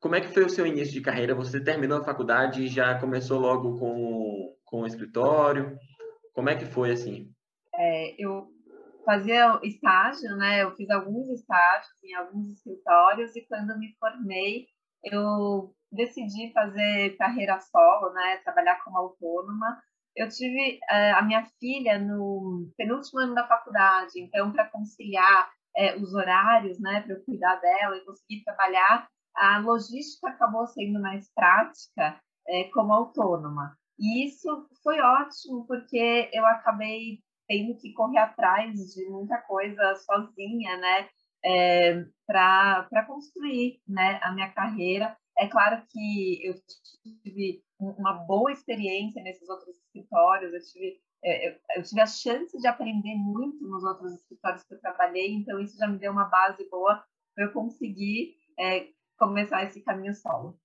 como é que foi o seu início de carreira? Você terminou a faculdade e já começou logo com, com o escritório? Como é que foi assim? É, eu fazia estágio, né? Eu fiz alguns estágios em alguns escritórios e quando me formei, eu decidi fazer carreira solo, né? Trabalhar como autônoma. Eu tive é, a minha filha no penúltimo ano da faculdade, então para conciliar é, os horários, né, para eu cuidar dela e conseguir trabalhar, a logística acabou sendo mais prática é, como autônoma. E isso foi ótimo, porque eu acabei tendo que correr atrás de muita coisa sozinha, né? É, para construir né, a minha carreira. É claro que eu tive uma boa experiência nesses outros escritórios, eu tive, é, eu tive a chance de aprender muito nos outros escritórios que eu trabalhei, então isso já me deu uma base boa para eu conseguir é, começar esse caminho solo.